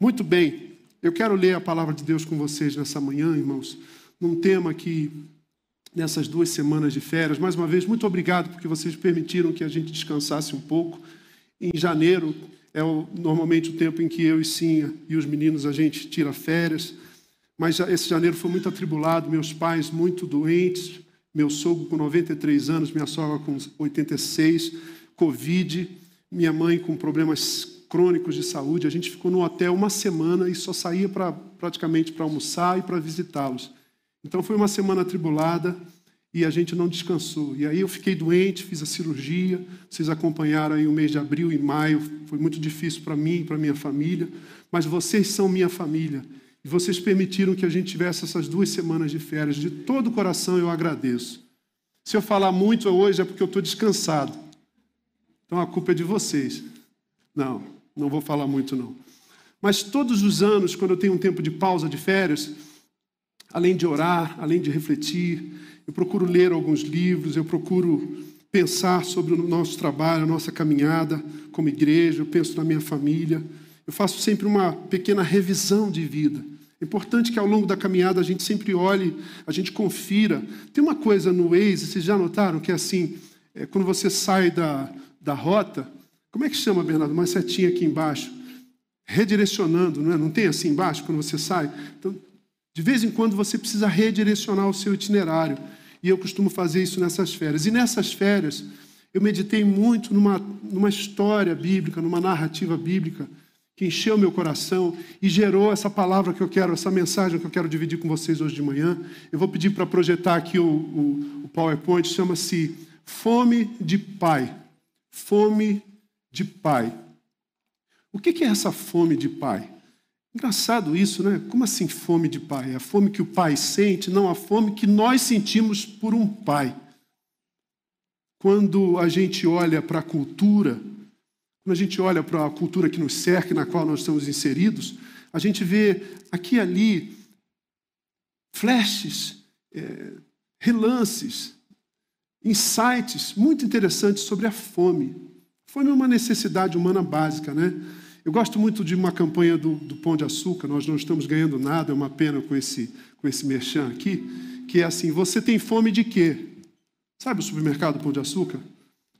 Muito bem, eu quero ler a palavra de Deus com vocês nessa manhã, irmãos, num tema que, nessas duas semanas de férias, mais uma vez, muito obrigado porque vocês permitiram que a gente descansasse um pouco. Em janeiro é o, normalmente o tempo em que eu e Sinha e os meninos a gente tira férias, mas esse janeiro foi muito atribulado, meus pais muito doentes, meu sogro com 93 anos, minha sogra com 86, Covid, minha mãe com problemas crônicos de saúde. A gente ficou no hotel uma semana e só saía pra, praticamente para almoçar e para visitá-los. Então foi uma semana atribulada e a gente não descansou. E aí eu fiquei doente, fiz a cirurgia. Vocês acompanharam aí o mês de abril e maio. Foi muito difícil para mim e para minha família. Mas vocês são minha família. E vocês permitiram que a gente tivesse essas duas semanas de férias. De todo o coração eu agradeço. Se eu falar muito hoje é porque eu estou descansado. Então a culpa é de vocês. Não, não vou falar muito, não. Mas todos os anos, quando eu tenho um tempo de pausa de férias, além de orar, além de refletir, eu procuro ler alguns livros, eu procuro pensar sobre o nosso trabalho, a nossa caminhada como igreja, eu penso na minha família. Eu faço sempre uma pequena revisão de vida. É importante que ao longo da caminhada a gente sempre olhe, a gente confira. Tem uma coisa no Waze, vocês já notaram, que é assim, é, quando você sai da, da rota, como é que chama, Bernardo? Uma setinha aqui embaixo. Redirecionando, não é? Não tem assim embaixo quando você sai? Então, de vez em quando você precisa redirecionar o seu itinerário. E eu costumo fazer isso nessas férias. E nessas férias, eu meditei muito numa, numa história bíblica, numa narrativa bíblica, que encheu meu coração e gerou essa palavra que eu quero, essa mensagem que eu quero dividir com vocês hoje de manhã. Eu vou pedir para projetar aqui o, o, o PowerPoint, chama-se Fome de Pai. Fome de pai. O que é essa fome de pai? Engraçado isso, né? Como assim fome de pai? A fome que o pai sente, não a fome que nós sentimos por um pai. Quando a gente olha para a cultura, quando a gente olha para a cultura que nos cerca, na qual nós estamos inseridos, a gente vê aqui e ali flashes, é, relances, insights muito interessantes sobre a fome. Foi uma necessidade humana básica, né? Eu gosto muito de uma campanha do, do Pão de Açúcar, nós não estamos ganhando nada, é uma pena com esse, com esse merchan aqui, que é assim, você tem fome de quê? Sabe o supermercado Pão de Açúcar?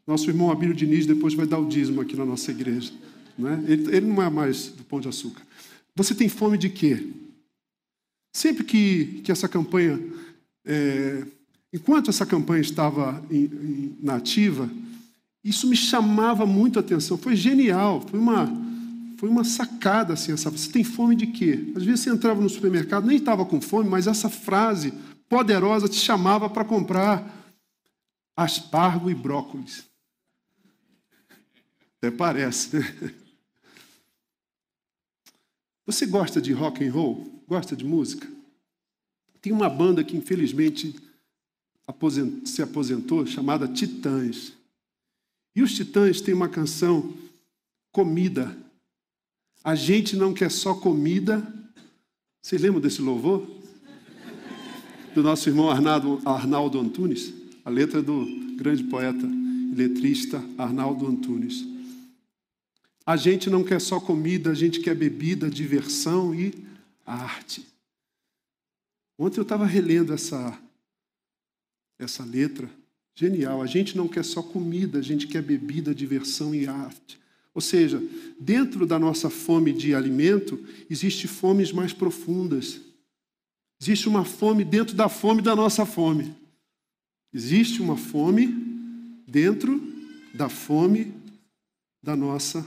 Nosso irmão Abílio Diniz depois vai dar o dízimo aqui na nossa igreja. Né? Ele, ele não é mais do Pão de Açúcar. Você tem fome de quê? Sempre que, que essa campanha, é, enquanto essa campanha estava em, na isso me chamava muito a atenção. Foi genial, foi uma, foi uma sacada assim, essa. Você tem fome de quê? Às vezes você entrava no supermercado, nem estava com fome, mas essa frase poderosa te chamava para comprar aspargo e brócolis. Até parece, né? Você gosta de rock and roll? Gosta de música? Tem uma banda que infelizmente se aposentou chamada Titãs. E os Titãs têm uma canção, Comida. A gente não quer só comida. Vocês lembram desse louvor? Do nosso irmão Arnaldo, Arnaldo Antunes? A letra do grande poeta e letrista Arnaldo Antunes. A gente não quer só comida, a gente quer bebida, diversão e arte. Ontem eu estava relendo essa, essa letra Genial. A gente não quer só comida, a gente quer bebida, diversão e arte. Ou seja, dentro da nossa fome de alimento, existe fomes mais profundas. Existe uma fome dentro da fome da nossa fome. Existe uma fome dentro da fome da nossa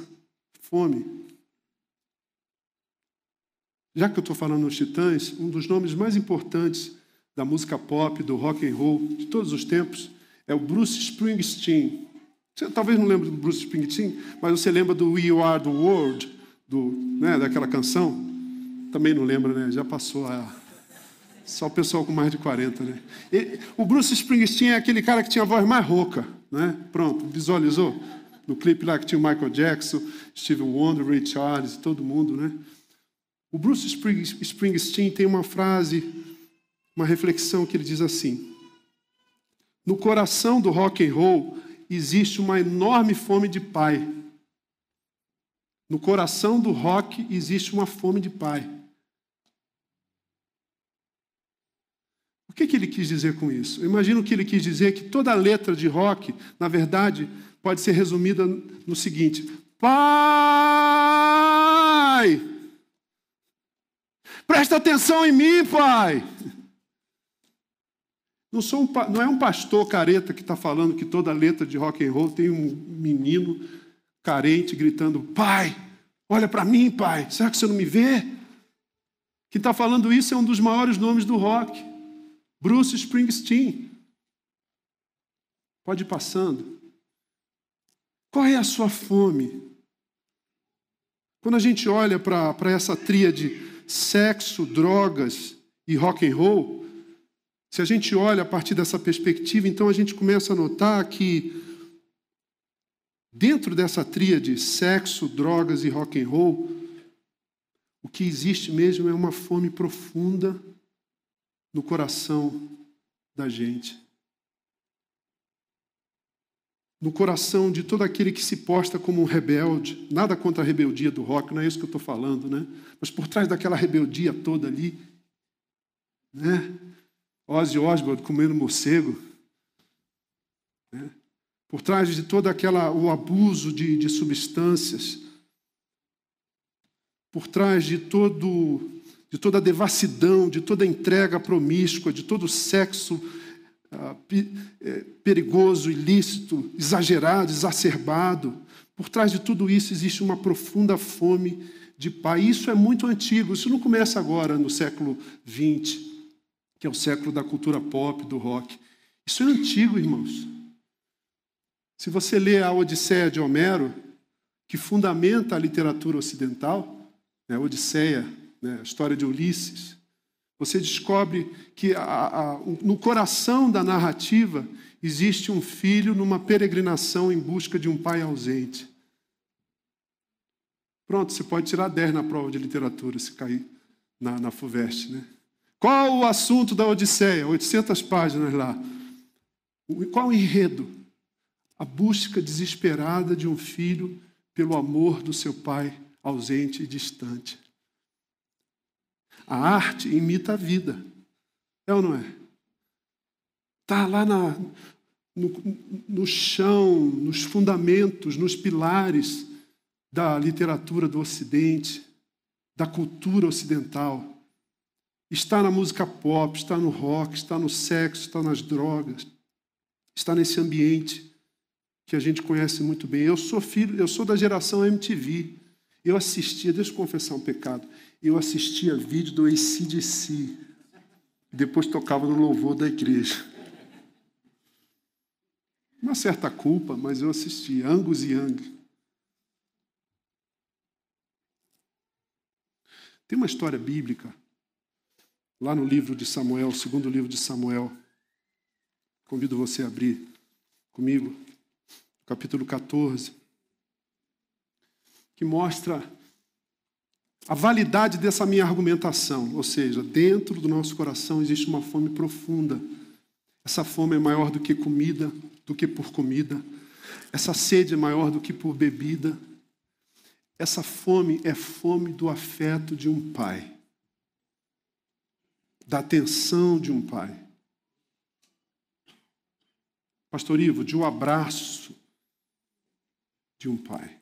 fome. Já que eu estou falando nos Titãs, um dos nomes mais importantes da música pop, do rock and roll de todos os tempos, é o Bruce Springsteen. Você talvez não lembre do Bruce Springsteen, mas você lembra do We Are the World, do, né, daquela canção? Também não lembra, né? Já passou a. Só o pessoal com mais de 40, né? O Bruce Springsteen é aquele cara que tinha a voz mais rouca, né? Pronto, visualizou? No clipe lá que tinha o Michael Jackson, Steve Wonder, Ray Charles, todo mundo, né? O Bruce Springsteen tem uma frase, uma reflexão que ele diz assim: no coração do rock and roll existe uma enorme fome de pai. No coração do rock existe uma fome de pai. O que, que ele quis dizer com isso? Eu imagino que ele quis dizer que toda letra de rock, na verdade, pode ser resumida no seguinte: Pai! Presta atenção em mim, pai! Não, sou um, não é um pastor careta que está falando que toda letra de rock and roll tem um menino carente gritando: Pai, olha para mim, pai, será que você não me vê? Quem está falando isso é um dos maiores nomes do rock, Bruce Springsteen. Pode ir passando. Qual é a sua fome? Quando a gente olha para essa tríade sexo, drogas e rock and roll, se a gente olha a partir dessa perspectiva, então a gente começa a notar que dentro dessa tríade sexo, drogas e rock and roll, o que existe mesmo é uma fome profunda no coração da gente. No coração de todo aquele que se posta como um rebelde. Nada contra a rebeldia do rock, não é isso que eu estou falando, né? Mas por trás daquela rebeldia toda ali, né? Ozzy Osbourne comendo morcego. Né? Por trás de todo aquela, o abuso de, de substâncias. Por trás de todo de toda a devassidão, de toda a entrega promíscua, de todo o sexo ah, é, perigoso, ilícito, exagerado, exacerbado. Por trás de tudo isso existe uma profunda fome de pai. Isso é muito antigo, isso não começa agora no século XX que é o século da cultura pop, do rock. Isso é antigo, irmãos. Se você lê a Odisseia de Homero, que fundamenta a literatura ocidental, né, a Odisseia, né, a história de Ulisses, você descobre que a, a, no coração da narrativa existe um filho numa peregrinação em busca de um pai ausente. Pronto, você pode tirar 10 na prova de literatura se cair na, na FUVEST, né? Qual o assunto da Odisseia? 800 páginas lá. Qual o enredo? A busca desesperada de um filho pelo amor do seu pai ausente e distante. A arte imita a vida. É ou não é? Está lá na, no, no chão, nos fundamentos, nos pilares da literatura do Ocidente, da cultura ocidental. Está na música pop, está no rock, está no sexo, está nas drogas, está nesse ambiente que a gente conhece muito bem. Eu sou filho, eu sou da geração MTV. Eu assistia, deixa eu confessar um pecado, eu assistia vídeo do ACDC, depois tocava no louvor da igreja. Uma certa culpa, mas eu assistia, Angus Young. Tem uma história bíblica lá no livro de Samuel, segundo livro de Samuel. Convido você a abrir comigo, capítulo 14, que mostra a validade dessa minha argumentação, ou seja, dentro do nosso coração existe uma fome profunda. Essa fome é maior do que comida, do que por comida. Essa sede é maior do que por bebida. Essa fome é fome do afeto de um pai da atenção de um pai. Pastor Ivo, de um abraço de um pai.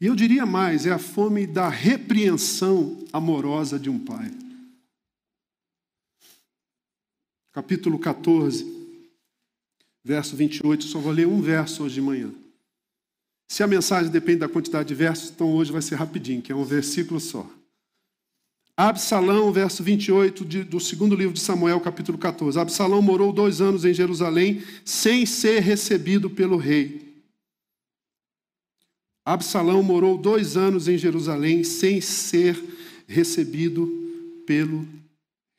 E eu diria mais, é a fome da repreensão amorosa de um pai. Capítulo 14, verso 28, só vou ler um verso hoje de manhã. Se a mensagem depende da quantidade de versos, então hoje vai ser rapidinho, que é um versículo só. Absalão, verso 28 de, do segundo livro de Samuel, capítulo 14. Absalão morou dois anos em Jerusalém sem ser recebido pelo rei. Absalão morou dois anos em Jerusalém sem ser recebido pelo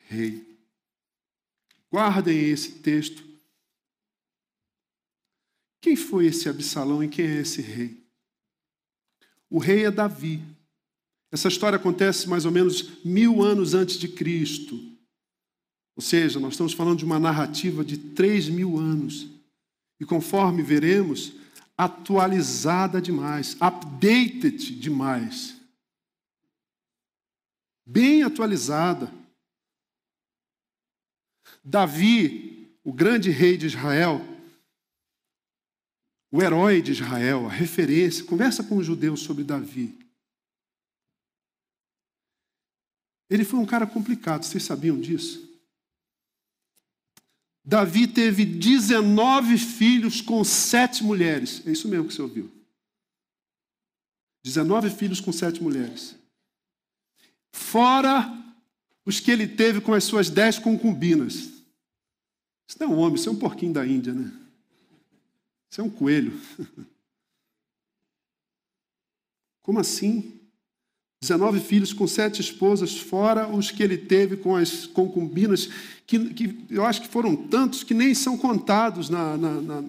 rei. Guardem esse texto. Quem foi esse Absalão e quem é esse rei? O rei é Davi. Essa história acontece mais ou menos mil anos antes de Cristo. Ou seja, nós estamos falando de uma narrativa de três mil anos. E conforme veremos, atualizada demais, updated demais. Bem atualizada. Davi, o grande rei de Israel, o herói de Israel, a referência, conversa com os judeus sobre Davi. Ele foi um cara complicado, vocês sabiam disso? Davi teve 19 filhos com sete mulheres. É isso mesmo que você ouviu. 19 filhos com sete mulheres. Fora os que ele teve com as suas dez concubinas. Isso não é um homem, isso é um porquinho da Índia, né? Isso é um coelho. Como assim? 19 filhos com sete esposas, fora os que ele teve com as concubinas, que, que eu acho que foram tantos que nem são contados na, na, na,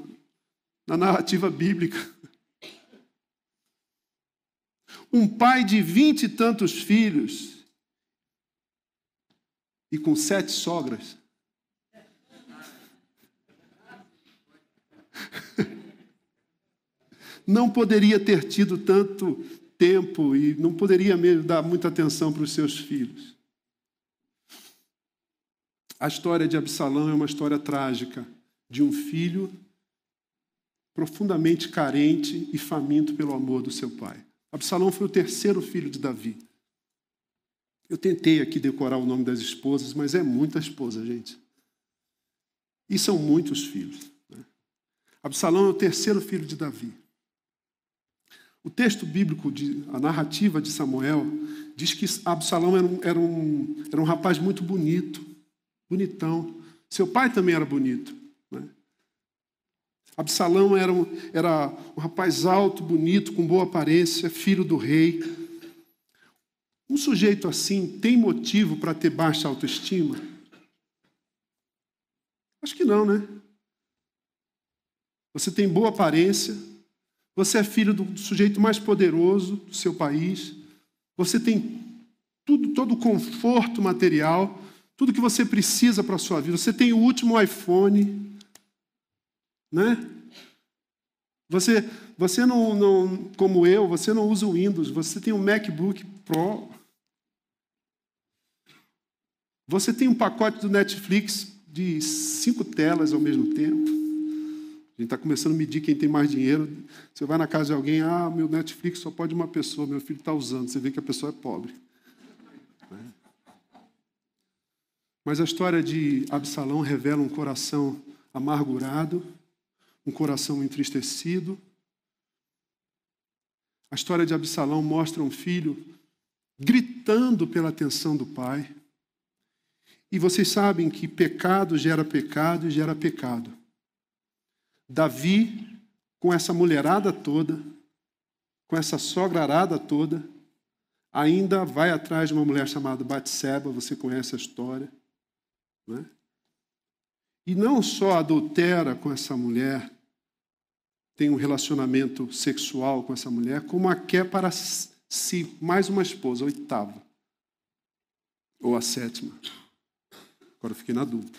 na narrativa bíblica. Um pai de vinte e tantos filhos e com sete sogras. Não poderia ter tido tanto tempo e não poderia mesmo dar muita atenção para os seus filhos. A história de Absalão é uma história trágica de um filho profundamente carente e faminto pelo amor do seu pai. Absalão foi o terceiro filho de Davi. Eu tentei aqui decorar o nome das esposas, mas é muita esposa, gente. E são muitos filhos. Né? Absalão é o terceiro filho de Davi. O texto bíblico, de, a narrativa de Samuel, diz que Absalão era um, era um, era um rapaz muito bonito, bonitão. Seu pai também era bonito. Né? Absalão era um, era um rapaz alto, bonito, com boa aparência, filho do rei. Um sujeito assim tem motivo para ter baixa autoestima? Acho que não, né? Você tem boa aparência, você é filho do sujeito mais poderoso do seu país. Você tem tudo, todo o conforto material, tudo que você precisa para a sua vida. Você tem o último iPhone, né? Você, você não, não, como eu, você não usa o Windows, você tem um MacBook Pro. Você tem um pacote do Netflix de cinco telas ao mesmo tempo. A gente está começando a medir quem tem mais dinheiro. Você vai na casa de alguém, ah, meu Netflix só pode uma pessoa, meu filho está usando. Você vê que a pessoa é pobre. Mas a história de Absalão revela um coração amargurado, um coração entristecido. A história de Absalão mostra um filho gritando pela atenção do pai. E vocês sabem que pecado gera pecado e gera pecado. Davi, com essa mulherada toda, com essa sograrada toda, ainda vai atrás de uma mulher chamada Batseba, você conhece a história. Não é? E não só adultera com essa mulher, tem um relacionamento sexual com essa mulher, como a quer para si mais uma esposa, a oitava. Ou a sétima. Agora eu fiquei na dúvida.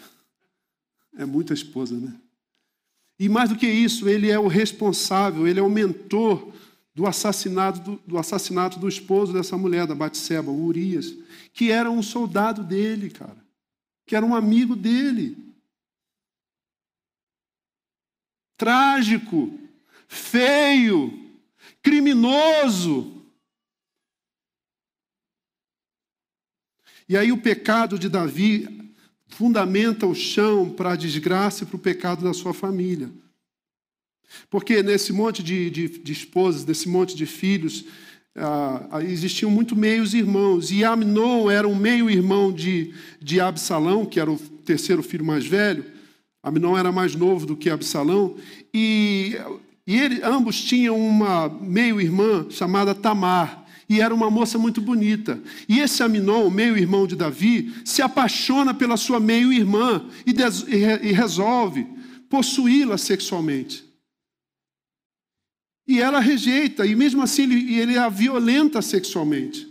É muita esposa, né? E mais do que isso, ele é o responsável, ele é o mentor do assassinato do, do assassinato do esposo dessa mulher, da Batseba, o Urias, que era um soldado dele, cara, que era um amigo dele. Trágico, feio, criminoso. E aí o pecado de Davi fundamenta o chão para a desgraça e para o pecado da sua família. Porque nesse monte de, de, de esposas, nesse monte de filhos, ah, existiam muito meios irmãos. E Amnon era um meio-irmão de, de Absalão, que era o terceiro filho mais velho. Amnon era mais novo do que Absalão. E, e ele, ambos tinham uma meio-irmã chamada Tamar e era uma moça muito bonita. E esse Aminon, meio-irmão de Davi, se apaixona pela sua meio-irmã e, e, resolve possuí-la sexualmente. E ela rejeita, e mesmo assim ele, ele a violenta sexualmente.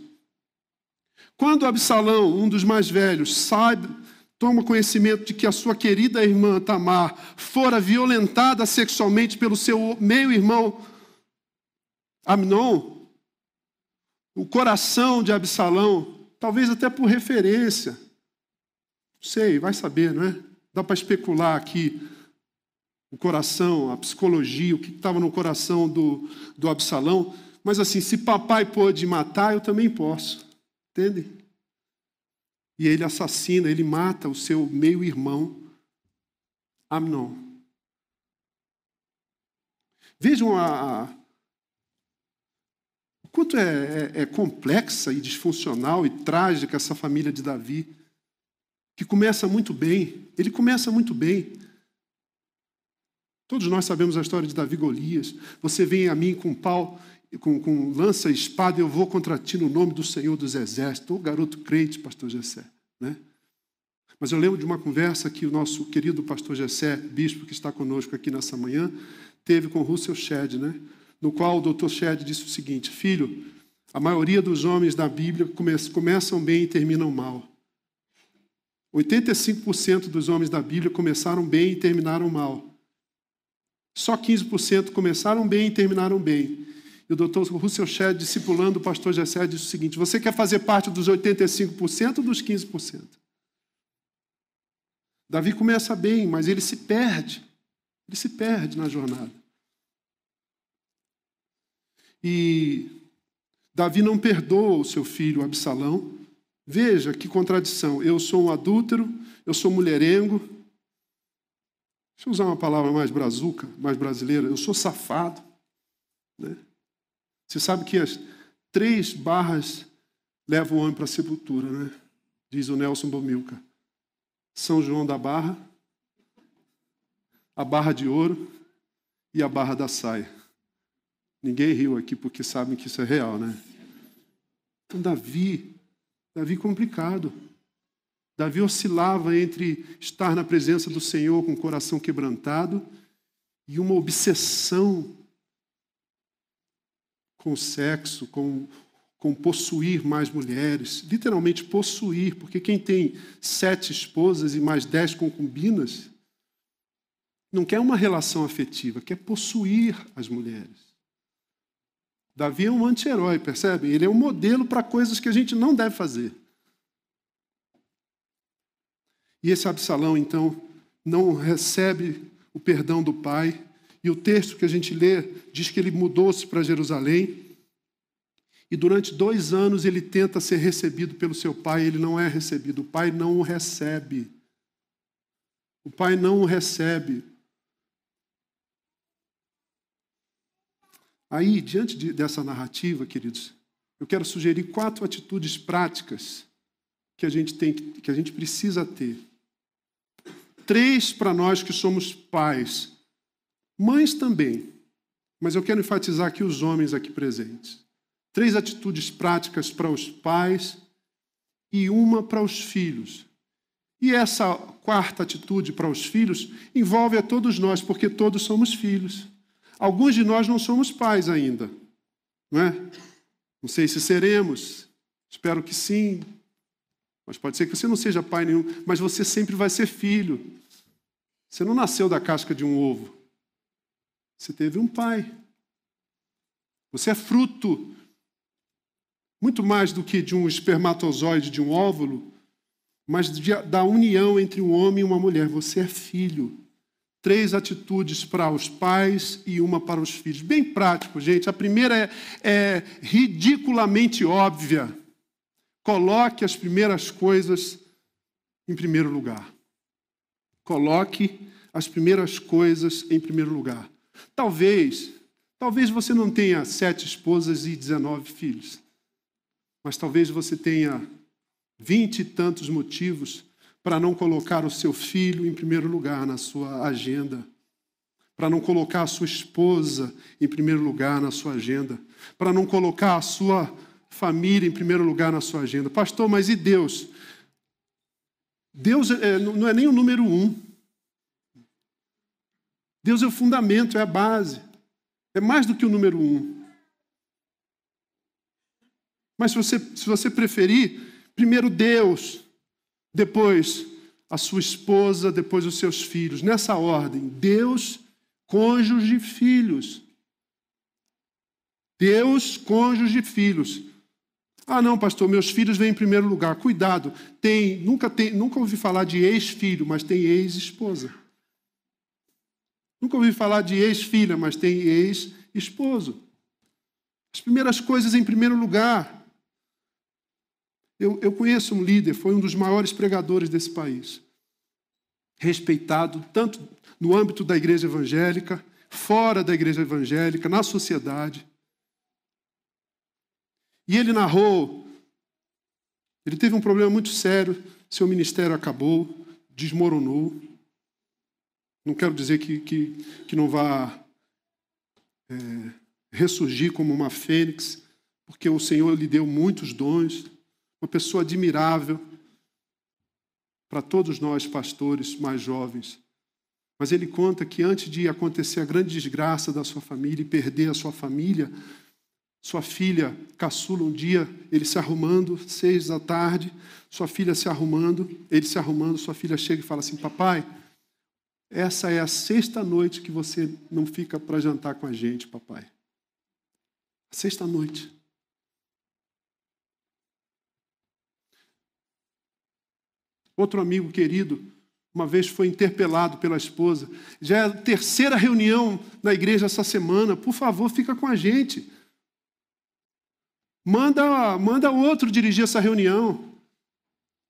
Quando Absalão, um dos mais velhos, sabe toma conhecimento de que a sua querida irmã Tamar fora violentada sexualmente pelo seu meio-irmão Amnon, o coração de Absalão, talvez até por referência, não sei, vai saber, não é? Dá para especular aqui o coração, a psicologia, o que estava no coração do, do Absalão. Mas assim, se papai pôde matar, eu também posso. Entende? E ele assassina, ele mata o seu meio-irmão, Amnon. Vejam a, quanto é, é, é complexa e disfuncional e trágica essa família de Davi, que começa muito bem. Ele começa muito bem. Todos nós sabemos a história de Davi Golias. Você vem a mim com pau, com, com lança e espada, eu vou contra ti no nome do Senhor dos Exércitos. O garoto crente, pastor Gessé. Né? Mas eu lembro de uma conversa que o nosso querido pastor Gessé, bispo que está conosco aqui nessa manhã, teve com Russell Shedd, né? No qual o doutor Shedd disse o seguinte: Filho, a maioria dos homens da Bíblia começam bem e terminam mal. 85% dos homens da Bíblia começaram bem e terminaram mal. Só 15% começaram bem e terminaram bem. E o doutor Russell Shedd, discipulando o pastor Gessé, disse o seguinte: Você quer fazer parte dos 85% ou dos 15%? Davi começa bem, mas ele se perde. Ele se perde na jornada. E Davi não perdoa o seu filho Absalão. Veja que contradição. Eu sou um adúltero, eu sou mulherengo, Deixa eu usar uma palavra mais brazuca, mais brasileira. Eu sou safado. Né? Você sabe que as três barras levam o homem para a sepultura, né? Diz o Nelson Bomilca. São João da Barra, a barra de ouro e a barra da saia. Ninguém riu aqui porque sabem que isso é real, né? Então, Davi, Davi complicado. Davi oscilava entre estar na presença do Senhor com o coração quebrantado e uma obsessão com o sexo, com, com possuir mais mulheres. Literalmente possuir, porque quem tem sete esposas e mais dez concubinas não quer uma relação afetiva, quer possuir as mulheres. Davi é um anti-herói, percebe? Ele é um modelo para coisas que a gente não deve fazer. E esse Absalão, então, não recebe o perdão do pai. E o texto que a gente lê diz que ele mudou-se para Jerusalém. E durante dois anos ele tenta ser recebido pelo seu pai, ele não é recebido. O pai não o recebe. O pai não o recebe. Aí, diante de, dessa narrativa, queridos, eu quero sugerir quatro atitudes práticas que a gente tem, que a gente precisa ter Três para nós que somos pais. Mães também. Mas eu quero enfatizar aqui os homens aqui presentes. Três atitudes práticas para os pais e uma para os filhos. E essa quarta atitude para os filhos envolve a todos nós, porque todos somos filhos. Alguns de nós não somos pais ainda, não é? Não sei se seremos, espero que sim, mas pode ser que você não seja pai nenhum, mas você sempre vai ser filho. Você não nasceu da casca de um ovo. Você teve um pai. Você é fruto muito mais do que de um espermatozoide, de um óvulo, mas de, da união entre um homem e uma mulher. Você é filho. Três atitudes para os pais e uma para os filhos. Bem prático, gente. A primeira é, é ridiculamente óbvia. Coloque as primeiras coisas em primeiro lugar. Coloque as primeiras coisas em primeiro lugar. Talvez, talvez você não tenha sete esposas e dezenove filhos, mas talvez você tenha vinte e tantos motivos para não colocar o seu filho em primeiro lugar na sua agenda, para não colocar a sua esposa em primeiro lugar na sua agenda, para não colocar a sua família em primeiro lugar na sua agenda. Pastor, mas e Deus? Deus é, não é nem o número um. Deus é o fundamento, é a base. É mais do que o número um. Mas se você, se você preferir, primeiro Deus, depois a sua esposa, depois os seus filhos. Nessa ordem: Deus, cônjuge, filhos. Deus, cônjuge, filhos. Ah, não, pastor, meus filhos vêm em primeiro lugar. Cuidado, tem, nunca, tem, nunca ouvi falar de ex-filho, mas tem ex-esposa. Nunca ouvi falar de ex-filha, mas tem ex-esposo. As primeiras coisas em primeiro lugar. Eu, eu conheço um líder, foi um dos maiores pregadores desse país. Respeitado tanto no âmbito da igreja evangélica, fora da igreja evangélica, na sociedade. E ele narrou, ele teve um problema muito sério, seu ministério acabou, desmoronou. Não quero dizer que, que, que não vá é, ressurgir como uma fênix, porque o Senhor lhe deu muitos dons, uma pessoa admirável para todos nós, pastores mais jovens. Mas ele conta que antes de acontecer a grande desgraça da sua família e perder a sua família, sua filha caçula um dia, ele se arrumando, seis da tarde, sua filha se arrumando, ele se arrumando, sua filha chega e fala assim: Papai, essa é a sexta noite que você não fica para jantar com a gente, papai. Sexta noite. Outro amigo querido, uma vez foi interpelado pela esposa. Já é a terceira reunião na igreja essa semana. Por favor, fica com a gente. Manda, manda outro dirigir essa reunião.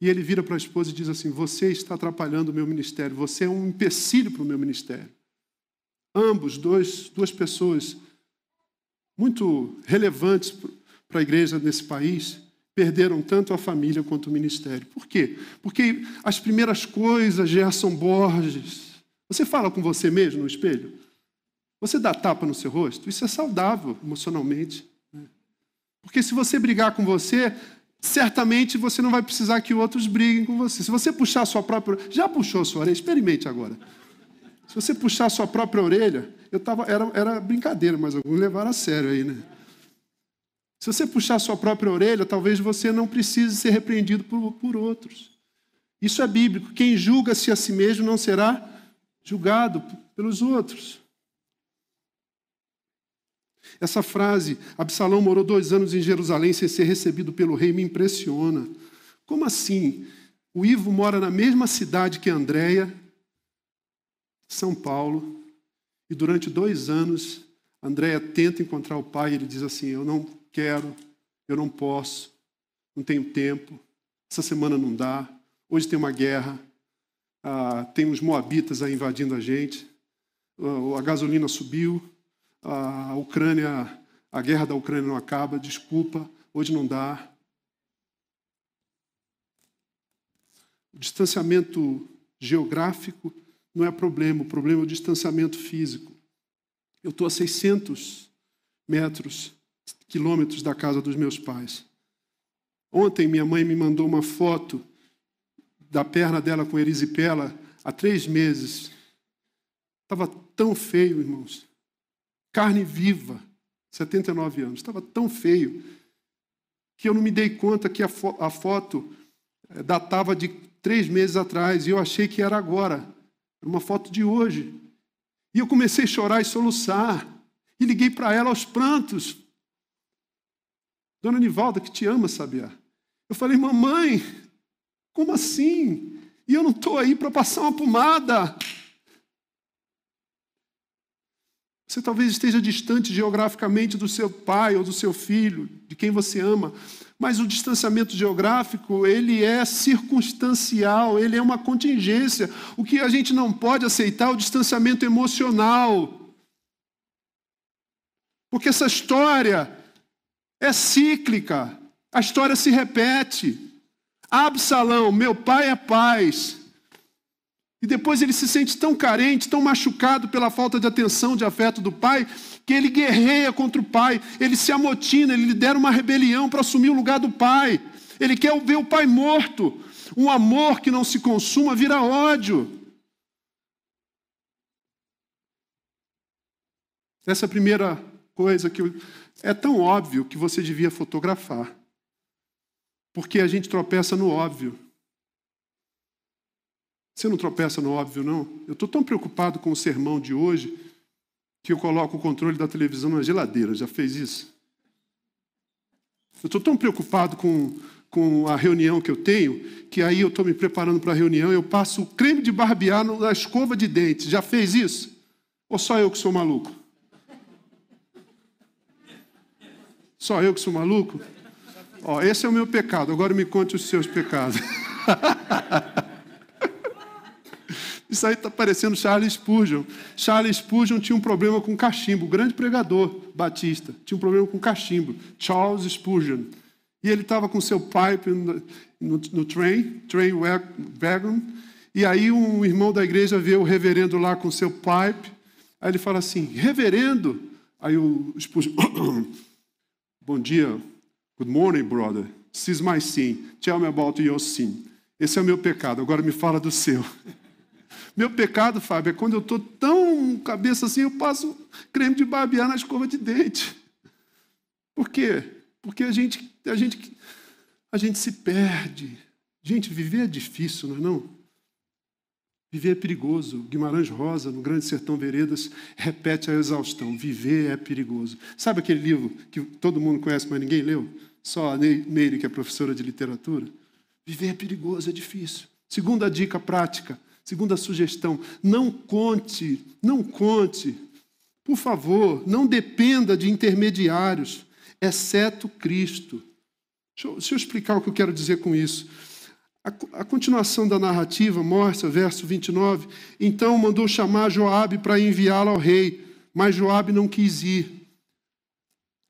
E ele vira para a esposa e diz assim: Você está atrapalhando o meu ministério, você é um empecilho para o meu ministério. Ambos, dois, duas pessoas muito relevantes para a igreja nesse país, perderam tanto a família quanto o ministério. Por quê? Porque as primeiras coisas, Gerson Borges. Você fala com você mesmo no espelho? Você dá tapa no seu rosto? Isso é saudável emocionalmente. Porque se você brigar com você, certamente você não vai precisar que outros briguem com você. Se você puxar a sua própria. Já puxou a sua orelha? Experimente agora. Se você puxar a sua própria orelha, eu tava, era, era brincadeira, mas alguns levaram a sério aí, né? Se você puxar sua própria orelha, talvez você não precise ser repreendido por, por outros. Isso é bíblico. Quem julga-se a si mesmo não será julgado pelos outros. Essa frase, Absalão morou dois anos em Jerusalém sem ser recebido pelo rei, me impressiona. Como assim? O Ivo mora na mesma cidade que Andréia, São Paulo, e durante dois anos, Andréia tenta encontrar o pai e ele diz assim: Eu não quero, eu não posso, não tenho tempo, essa semana não dá, hoje tem uma guerra, ah, tem uns moabitas aí invadindo a gente, a gasolina subiu, a Ucrânia, a guerra da Ucrânia não acaba, desculpa, hoje não dá. O distanciamento geográfico não é problema, o problema é o distanciamento físico. Eu estou a 600 metros, quilômetros da casa dos meus pais. Ontem minha mãe me mandou uma foto da perna dela com erisipela há três meses. Estava tão feio, irmãos carne viva, 79 anos. Estava tão feio que eu não me dei conta que a, fo a foto eh, datava de três meses atrás e eu achei que era agora. Era uma foto de hoje. E eu comecei a chorar e soluçar. E liguei para ela aos prantos. Dona Nivalda, que te ama, Sabiá. Eu falei, mamãe, como assim? E eu não estou aí para passar uma pomada. Você talvez esteja distante geograficamente do seu pai ou do seu filho, de quem você ama, mas o distanciamento geográfico, ele é circunstancial, ele é uma contingência. O que a gente não pode aceitar é o distanciamento emocional. Porque essa história é cíclica, a história se repete. Absalão, meu pai é paz, e depois ele se sente tão carente, tão machucado pela falta de atenção, de afeto do pai, que ele guerreia contra o pai, ele se amotina, ele lidera uma rebelião para assumir o lugar do pai. Ele quer ver o pai morto. Um amor que não se consuma vira ódio. Essa é a primeira coisa que eu... é tão óbvio que você devia fotografar. Porque a gente tropeça no óbvio. Você não tropeça no óbvio, não? Eu estou tão preocupado com o sermão de hoje que eu coloco o controle da televisão na geladeira. Já fez isso? Eu estou tão preocupado com, com a reunião que eu tenho, que aí eu estou me preparando para a reunião, eu passo o creme de barbear na escova de dentes. Já fez isso? Ou só eu que sou maluco? Só eu que sou maluco? Ó, esse é o meu pecado. Agora me conte os seus pecados. Isso aí está parecendo Charles Spurgeon. Charles Spurgeon tinha um problema com cachimbo, grande pregador batista, tinha um problema com cachimbo. Charles Spurgeon. E ele estava com seu pipe no, no, no train, train wagon, e aí um irmão da igreja vê o reverendo lá com seu pipe, aí ele fala assim, reverendo, aí o Spurgeon, bom dia, good morning, brother, this is my sin, tell me about your sin. Esse é o meu pecado, agora me fala do seu. Meu pecado, Fábio, é quando eu estou tão cabeça assim, eu passo creme de barbear na escova de dente. Por quê? Porque a gente, a gente, a gente se perde. Gente, viver é difícil, não é não? Viver é perigoso. Guimarães Rosa, no Grande Sertão Veredas, repete a exaustão. Viver é perigoso. Sabe aquele livro que todo mundo conhece, mas ninguém leu? Só a Neire, que é professora de literatura. Viver é perigoso, é difícil. Segunda dica prática: Segunda sugestão, não conte, não conte. Por favor, não dependa de intermediários, exceto Cristo. Deixa eu, deixa eu explicar o que eu quero dizer com isso. A, continuação da narrativa mostra, verso 29, então mandou chamar Joabe para enviá-lo ao rei, mas Joabe não quis ir.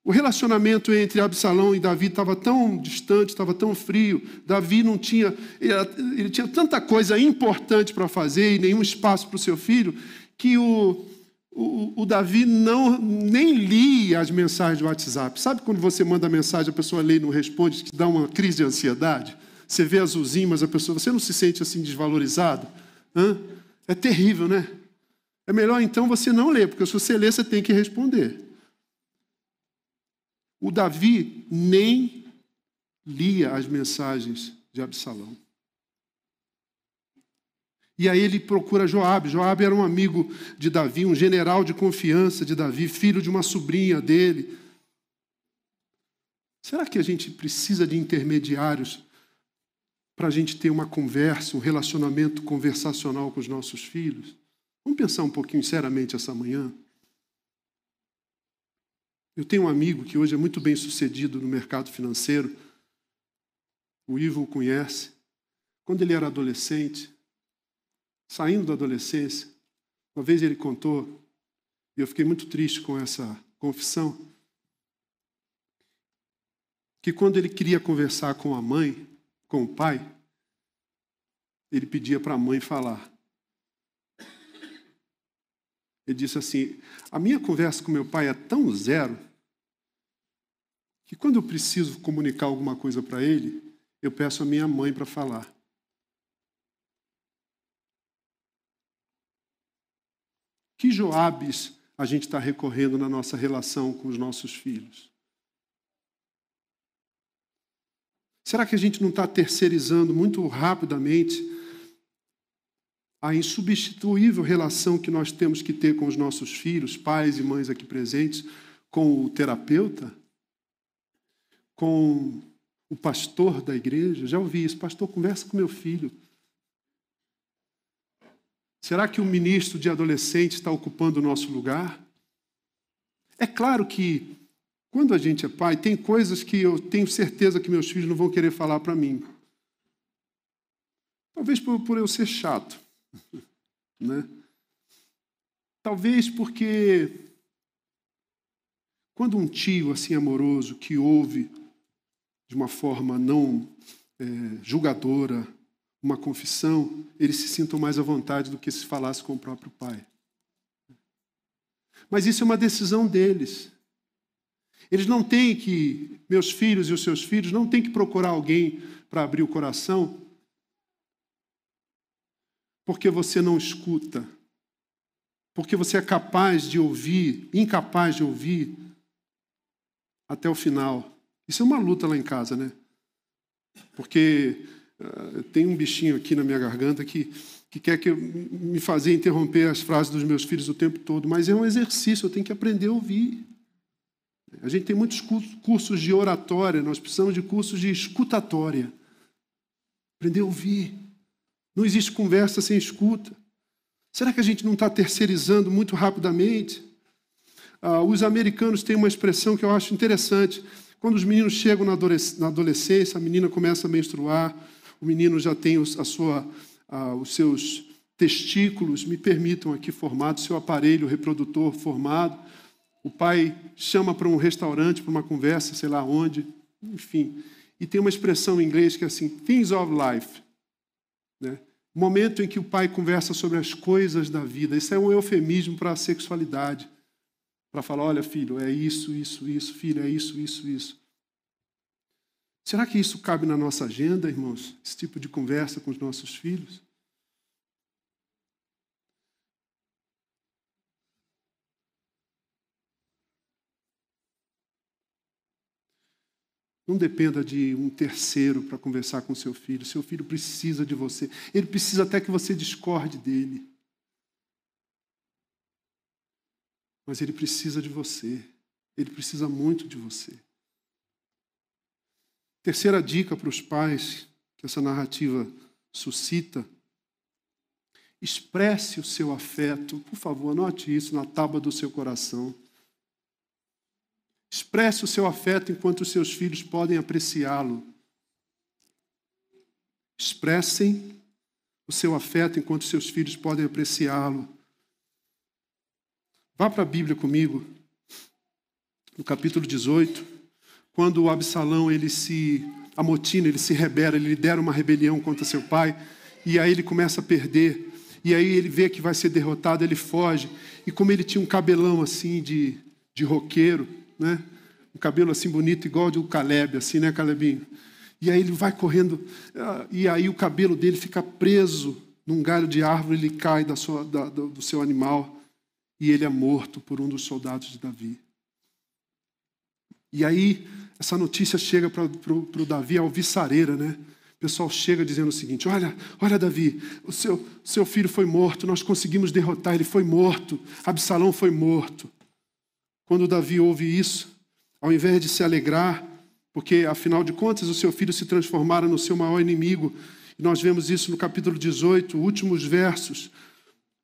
O relacionamento entre Absalão e Davi estava tão distante, estava tão frio. Davi não tinha, ele tinha tanta coisa importante para fazer e nenhum espaço para o seu filho, que o, o, o, Davi não nem lia as mensagens do WhatsApp. Sabe quando você manda mensagem, a pessoa lê e não responde, que dá uma crise de ansiedade? Você vê azulzinho, mas a pessoa, você não se sente assim desvalorizado? Hã? É terrível, né? É melhor então você não ler, porque se você ler, você tem que responder. O Davi nem lia as mensagens de Absalão. E aí ele procura Joabe. Joabe era um amigo de Davi, um general de confiança de Davi, filho de uma sobrinha dele. Será que a gente precisa de intermediários para a gente ter uma conversa, um relacionamento conversacional com os nossos filhos? Vamos pensar um pouquinho seriamente essa manhã. Eu tenho um amigo que hoje é muito bem sucedido no mercado financeiro. O Ivo o conhece. Quando ele era adolescente, saindo da adolescência, uma vez ele contou, e eu fiquei muito triste com essa confissão, que quando ele queria conversar com a mãe, com o pai, ele pedia para a mãe falar. Ele disse assim: A minha conversa com meu pai é tão zero que quando eu preciso comunicar alguma coisa para ele, eu peço a minha mãe para falar. Que Joabes a gente está recorrendo na nossa relação com os nossos filhos? Será que a gente não está terceirizando muito rapidamente a insubstituível relação que nós temos que ter com os nossos filhos, pais e mães aqui presentes, com o terapeuta? com o pastor da igreja, já ouvi isso, pastor, conversa com meu filho. Será que o ministro de adolescente está ocupando o nosso lugar? É claro que, quando a gente é pai, tem coisas que eu tenho certeza que meus filhos não vão querer falar para mim. Talvez por, por eu ser chato. Né? Talvez porque quando um tio assim amoroso que ouve de uma forma não é, julgadora, uma confissão, eles se sintam mais à vontade do que se falasse com o próprio pai. Mas isso é uma decisão deles. Eles não têm que, meus filhos e os seus filhos, não têm que procurar alguém para abrir o coração, porque você não escuta, porque você é capaz de ouvir, incapaz de ouvir até o final. Isso é uma luta lá em casa, né? Porque uh, tem um bichinho aqui na minha garganta que, que quer que eu me fazer interromper as frases dos meus filhos o tempo todo, mas é um exercício, eu tenho que aprender a ouvir. A gente tem muitos cursos de oratória, nós precisamos de cursos de escutatória. Aprender a ouvir. Não existe conversa sem escuta. Será que a gente não está terceirizando muito rapidamente? Ah, os americanos têm uma expressão que eu acho interessante. Quando os meninos chegam na adolescência, a menina começa a menstruar, o menino já tem a sua, ah, os seus testículos, me permitam aqui, formados, seu aparelho reprodutor formado. O pai chama para um restaurante, para uma conversa, sei lá onde, enfim. E tem uma expressão em inglês que é assim, things of life. Né? Momento em que o pai conversa sobre as coisas da vida. Isso é um eufemismo para a sexualidade. Para falar, olha, filho, é isso, isso, isso, filho, é isso, isso, isso. Será que isso cabe na nossa agenda, irmãos? Esse tipo de conversa com os nossos filhos? Não dependa de um terceiro para conversar com seu filho. Seu filho precisa de você. Ele precisa até que você discorde dele. Mas ele precisa de você. Ele precisa muito de você. Terceira dica para os pais que essa narrativa suscita: expresse o seu afeto. Por favor, anote isso na tábua do seu coração. Expresse o seu afeto enquanto os seus filhos podem apreciá-lo. Expressem o seu afeto enquanto os seus filhos podem apreciá-lo. Vá para a Bíblia comigo, no capítulo 18, quando o Absalão ele se amotina, ele se rebela, ele lidera uma rebelião contra seu pai, e aí ele começa a perder, e aí ele vê que vai ser derrotado, ele foge, e como ele tinha um cabelão assim de, de roqueiro, né? Um cabelo assim bonito, igual do Caleb, assim, né, Calebinho? E aí ele vai correndo, ah, e aí o cabelo dele fica preso num galho de árvore, ele cai da sua, da, do seu animal, e ele é morto por um dos soldados de Davi. E aí, essa notícia chega para o Davi, alvissareira, né? O pessoal chega dizendo o seguinte: Olha, olha, Davi, o seu, seu filho foi morto, nós conseguimos derrotar, ele foi morto, Absalão foi morto. Quando Davi ouve isso, ao invés de se alegrar, porque afinal de contas o seu filho se transformara no seu maior inimigo, e nós vemos isso no capítulo 18, últimos versos.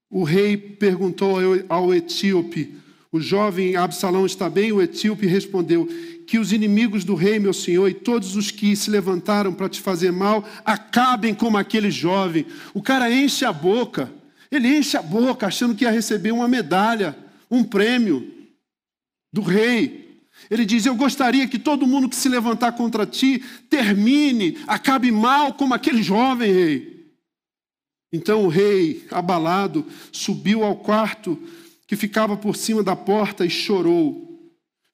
O rei perguntou ao etíope: O jovem Absalão está bem? O etíope respondeu: Que os inimigos do rei, meu senhor, e todos os que se levantaram para te fazer mal, acabem como aquele jovem. O cara enche a boca, ele enche a boca achando que ia receber uma medalha, um prêmio do rei. Ele diz: Eu gostaria que todo mundo que se levantar contra ti termine, acabe mal como aquele jovem rei. Então o rei, abalado, subiu ao quarto que ficava por cima da porta e chorou.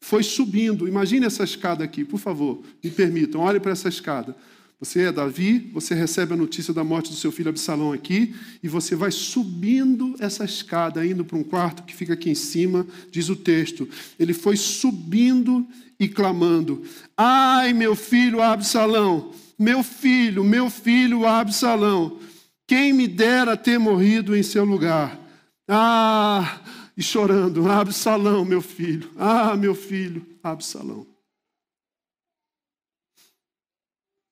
Foi subindo. Imagine essa escada aqui, por favor, me permitam, olhe para essa escada. Você é Davi, você recebe a notícia da morte do seu filho Absalão aqui, e você vai subindo essa escada, indo para um quarto que fica aqui em cima, diz o texto. Ele foi subindo e clamando: Ai, meu filho Absalão, meu filho, meu filho Absalão, quem me dera ter morrido em seu lugar. Ah, e chorando: Absalão, meu filho, ah, meu filho, Absalão.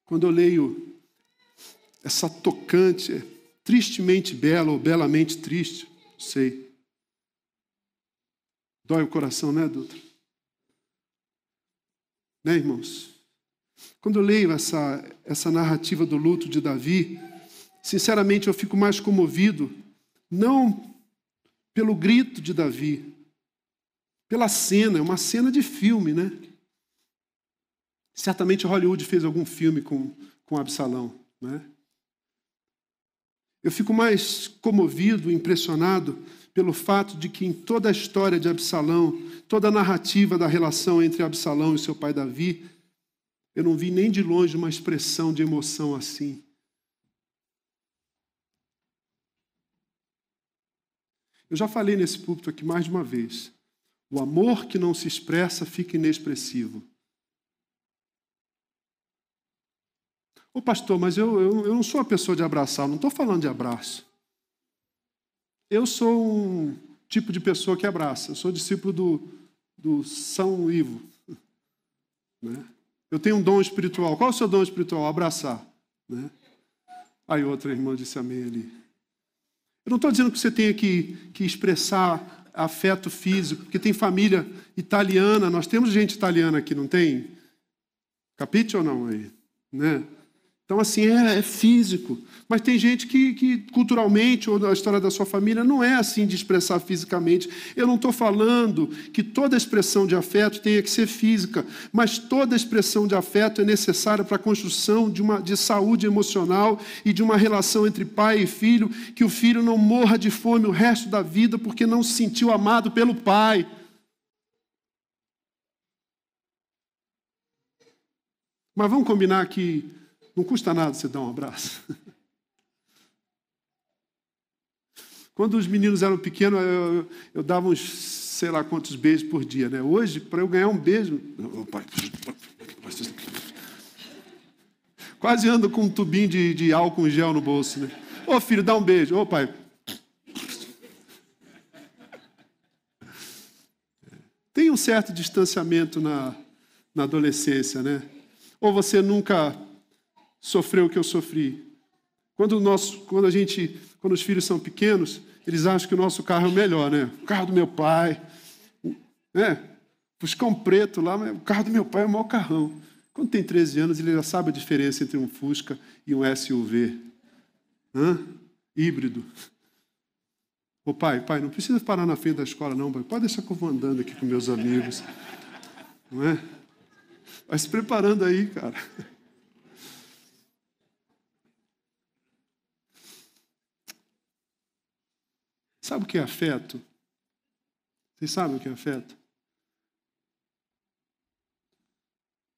Quando eu leio essa tocante, tristemente bela ou belamente triste, sei. Dói o coração, né, Dutra? Né, irmãos? Quando eu leio essa, essa narrativa do luto de Davi, sinceramente eu fico mais comovido, não pelo grito de Davi, pela cena, é uma cena de filme, né? Certamente Hollywood fez algum filme com, com Absalão. Né? Eu fico mais comovido, impressionado pelo fato de que em toda a história de Absalão, toda a narrativa da relação entre Absalão e seu pai Davi, eu não vi nem de longe uma expressão de emoção assim. Eu já falei nesse púlpito aqui mais de uma vez. O amor que não se expressa fica inexpressivo. Ô pastor, mas eu, eu, eu não sou uma pessoa de abraçar, não estou falando de abraço. Eu sou um tipo de pessoa que abraça. Eu sou discípulo do, do São Ivo. Né? Eu tenho um dom espiritual. Qual é o seu dom espiritual? Abraçar. Né? Aí outra irmã disse amém ali. Eu não estou dizendo que você tenha que, que expressar afeto físico, porque tem família italiana, nós temos gente italiana aqui, não tem? Capite ou não aí? Né? Então, assim, é, é, físico. Mas tem gente que, que, culturalmente, ou a história da sua família, não é assim de expressar fisicamente. Eu não estou falando que toda expressão de afeto tenha que ser física, mas toda expressão de afeto é necessária para a construção de, uma, de saúde emocional e de uma relação entre pai e filho, que o filho não morra de fome o resto da vida porque não se sentiu amado pelo pai. Mas vamos combinar que não custa nada você dar um abraço. Quando os meninos eram pequenos, eu, eu, dava uns, sei lá quantos beijos por dia. Né? Hoje, para eu ganhar um beijo. Quase ando com um tubinho de, de álcool em gel no bolso. Né? Ô filho, dá um beijo. Ô pai. Tem um certo distanciamento na, na adolescência, né? Ou você nunca sofreu o que eu sofri. Quando, nosso, quando a gente, quando os filhos são pequenos, eles acham que o nosso carro é o melhor, né? O carro do meu pai, né? Fuscão preto lá, mas o carro do meu pai é o maior carrão. Quando tem 13 anos, ele já sabe a diferença entre um Fusca e um SUV. Hã? Híbrido. Ô pai, pai, não precisa parar na frente da escola, não, pai. Pode deixar que eu vou andando aqui com meus amigos. Não é? Vai se preparando aí, cara. Sabe o que é afeto? Vocês sabem o que é afeto?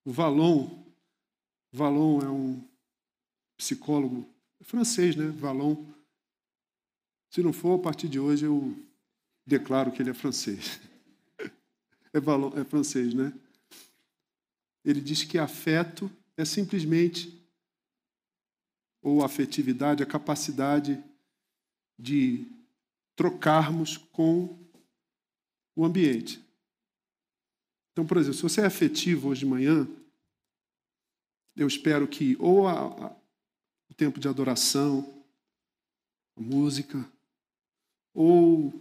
O Valon, Valon é um psicólogo francês, né? Valon. Se não for, a partir de hoje eu declaro que ele é francês. É, Valon, é francês, né? Ele diz que afeto é simplesmente, ou afetividade, a capacidade de trocarmos com o ambiente. Então, por exemplo, se você é afetivo hoje de manhã, eu espero que ou a, a, o tempo de adoração, a música, ou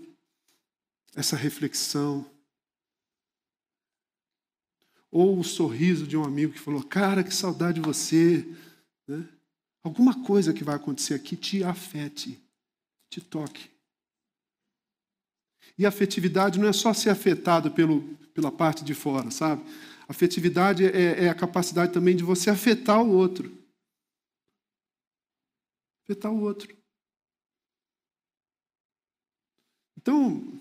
essa reflexão, ou o sorriso de um amigo que falou: Cara, que saudade de você. Né? Alguma coisa que vai acontecer aqui te afete, te toque. E afetividade não é só ser afetado pelo, pela parte de fora, sabe? Afetividade é, é a capacidade também de você afetar o outro. Afetar o outro. Então,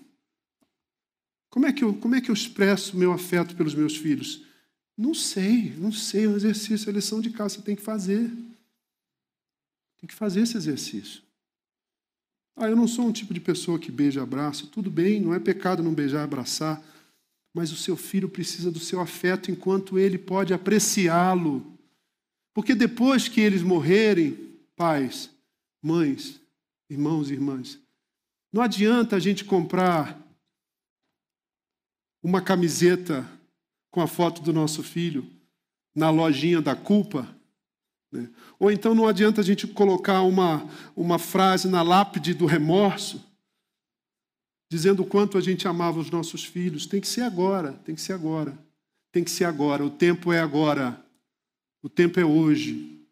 como é que eu, como é que eu expresso meu afeto pelos meus filhos? Não sei, não sei. É um exercício, é lição de casa, você tem que fazer. Tem que fazer esse exercício. Ah, eu não sou um tipo de pessoa que beija e abraça. Tudo bem, não é pecado não beijar e abraçar. Mas o seu filho precisa do seu afeto enquanto ele pode apreciá-lo. Porque depois que eles morrerem, pais, mães, irmãos e irmãs, não adianta a gente comprar uma camiseta com a foto do nosso filho na lojinha da culpa né? Ou então não adianta a gente colocar uma, uma frase na lápide do remorso, dizendo o quanto a gente amava os nossos filhos. Tem que ser agora, tem que ser agora. Tem que ser agora. O tempo é agora. O tempo é hoje.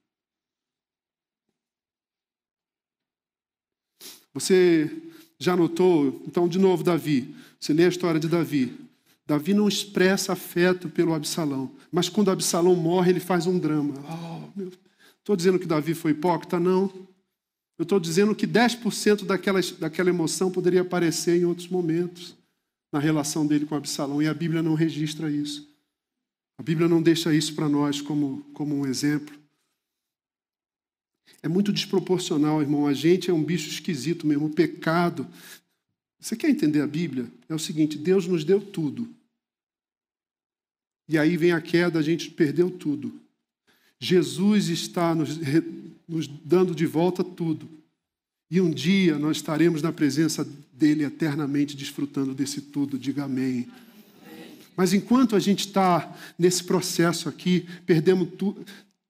Você já notou? Então, de novo, Davi. Você lê a história de Davi. Davi não expressa afeto pelo Absalão, mas quando Absalão morre, ele faz um drama. Oh, Estou dizendo que Davi foi hipócrita? Não. Eu estou dizendo que 10% daquela, daquela emoção poderia aparecer em outros momentos na relação dele com Absalão, e a Bíblia não registra isso. A Bíblia não deixa isso para nós como, como um exemplo. É muito desproporcional, irmão. A gente é um bicho esquisito mesmo. O pecado. Você quer entender a Bíblia? É o seguinte: Deus nos deu tudo. E aí vem a queda, a gente perdeu tudo. Jesus está nos, nos dando de volta tudo. E um dia nós estaremos na presença dele eternamente, desfrutando desse tudo. Diga amém. Mas enquanto a gente está nesse processo aqui, perdemos tudo,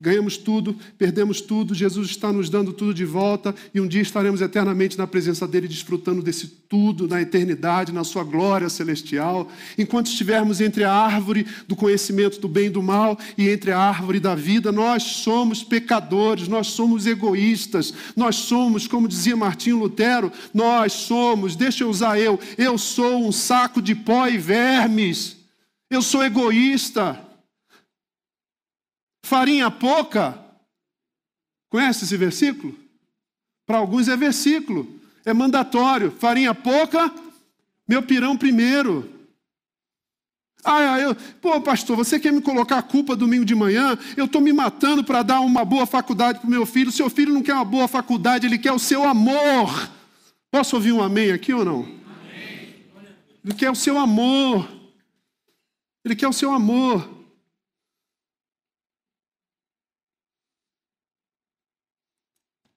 ganhamos tudo, perdemos tudo, Jesus está nos dando tudo de volta e um dia estaremos eternamente na presença dele, desfrutando desse tudo na eternidade, na sua glória celestial. Enquanto estivermos entre a árvore do conhecimento do bem e do mal e entre a árvore da vida, nós somos pecadores, nós somos egoístas, nós somos, como dizia Martinho Lutero, nós somos, deixa eu usar eu, eu sou um saco de pó e vermes. Eu sou egoísta. Farinha pouca. Conhece esse versículo? Para alguns é versículo, é mandatório. Farinha pouca, meu pirão primeiro. Ah, eu, pô, pastor, você quer me colocar a culpa domingo de manhã? Eu estou me matando para dar uma boa faculdade para o meu filho. Seu filho não quer uma boa faculdade, ele quer o seu amor. Posso ouvir um amém aqui ou não? Amém. Ele quer o seu amor. Ele quer o seu amor.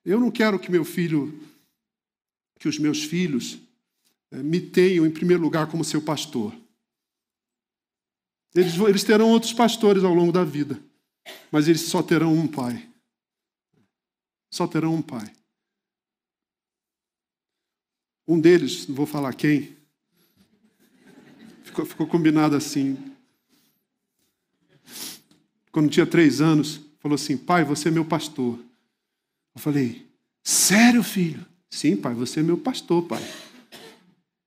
Eu não quero que meu filho, que os meus filhos eh, me tenham em primeiro lugar como seu pastor. Eles, eles terão outros pastores ao longo da vida, mas eles só terão um pai. Só terão um pai. Um deles, não vou falar quem, ficou, ficou combinado assim. Quando tinha três anos, falou assim: Pai, você é meu pastor. Eu falei: Sério, filho? Sim, pai, você é meu pastor, pai.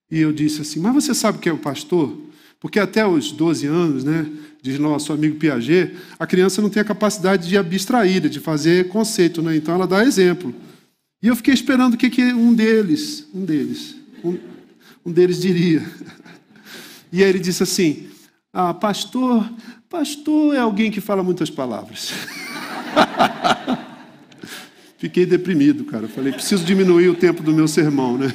E eu disse assim: Mas você sabe o que é o pastor? Porque até os 12 anos, né, diz nosso amigo Piaget, a criança não tem a capacidade de abstrair, de fazer conceito, né? Então ela dá exemplo. E eu fiquei esperando o que, que um deles, um deles, um, um deles diria. E aí ele disse assim: Ah, pastor, pastor é alguém que fala muitas palavras. Fiquei deprimido, cara. Falei, preciso diminuir o tempo do meu sermão, né?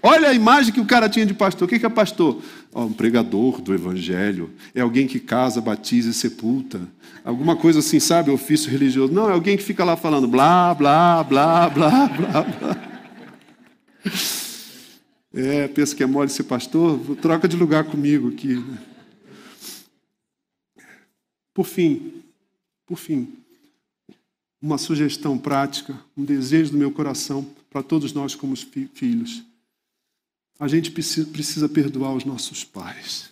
Olha a imagem que o cara tinha de pastor. O que é pastor? Oh, um pregador do evangelho. É alguém que casa, batiza e sepulta. Alguma coisa assim, sabe? Ofício religioso. Não, é alguém que fica lá falando blá, blá, blá, blá, blá, blá. É, pensa que é mole ser pastor? Troca de lugar comigo aqui. Né? Por fim, por fim, uma sugestão prática, um desejo do meu coração para todos nós como filhos. A gente precisa perdoar os nossos pais.